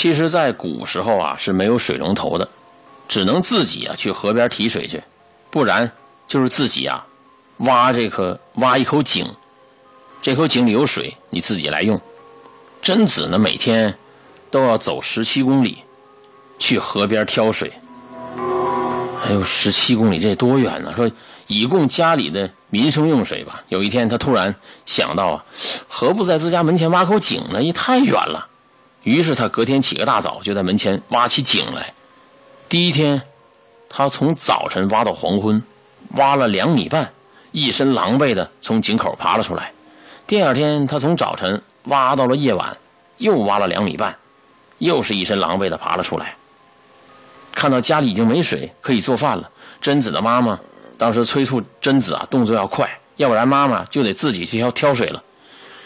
其实，在古时候啊是没有水龙头的，只能自己啊去河边提水去，不然就是自己啊挖这颗挖一口井，这口井里有水，你自己来用。贞子呢，每天都要走十七公里去河边挑水。哎呦，十七公里这多远呢？说以供家里的民生用水吧。有一天，他突然想到啊，何不在自家门前挖口井呢？也太远了。于是他隔天起个大早，就在门前挖起井来。第一天，他从早晨挖到黄昏，挖了两米半，一身狼狈的从井口爬了出来。第二天，他从早晨挖到了夜晚，又挖了两米半，又是一身狼狈的爬了出来。看到家里已经没水可以做饭了，贞子的妈妈当时催促贞子啊动作要快，要不然妈妈就得自己去挑挑水了。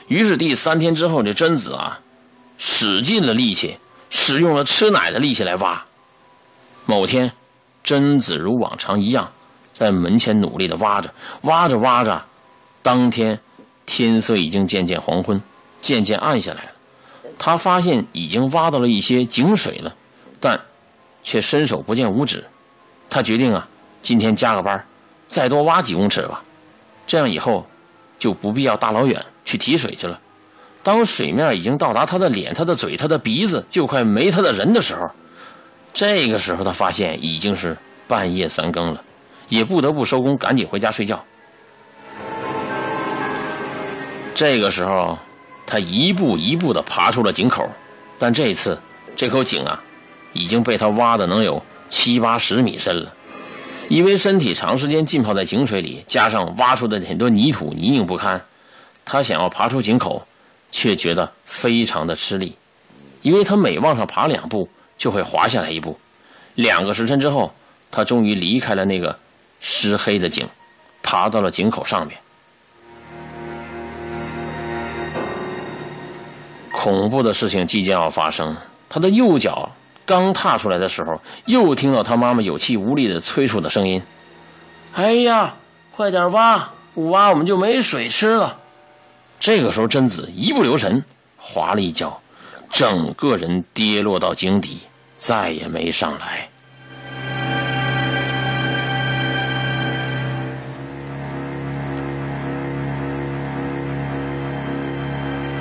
于是第三天之后，这贞子啊。使尽了力气，使用了吃奶的力气来挖。某天，贞子如往常一样，在门前努力地挖着，挖着挖着，当天天色已经渐渐黄昏，渐渐暗下来了。他发现已经挖到了一些井水了，但却伸手不见五指。他决定啊，今天加个班，再多挖几公尺吧，这样以后就不必要大老远去提水去了。当水面已经到达他的脸、他的嘴、他的鼻子，就快没他的人的时候，这个时候他发现已经是半夜三更了，也不得不收工，赶紧回家睡觉。这个时候，他一步一步地爬出了井口，但这次这口井啊，已经被他挖的能有七八十米深了。因为身体长时间浸泡在井水里，加上挖出的很多泥土泥泞不堪，他想要爬出井口。却觉得非常的吃力，因为他每往上爬两步就会滑下来一步。两个时辰之后，他终于离开了那个湿黑的井，爬到了井口上面。恐怖的事情即将要发生，他的右脚刚踏出来的时候，又听到他妈妈有气无力的催促的声音：“哎呀，快点挖，不挖我们就没水吃了。”这个时候，贞子一不留神滑了一跤，整个人跌落到井底，再也没上来。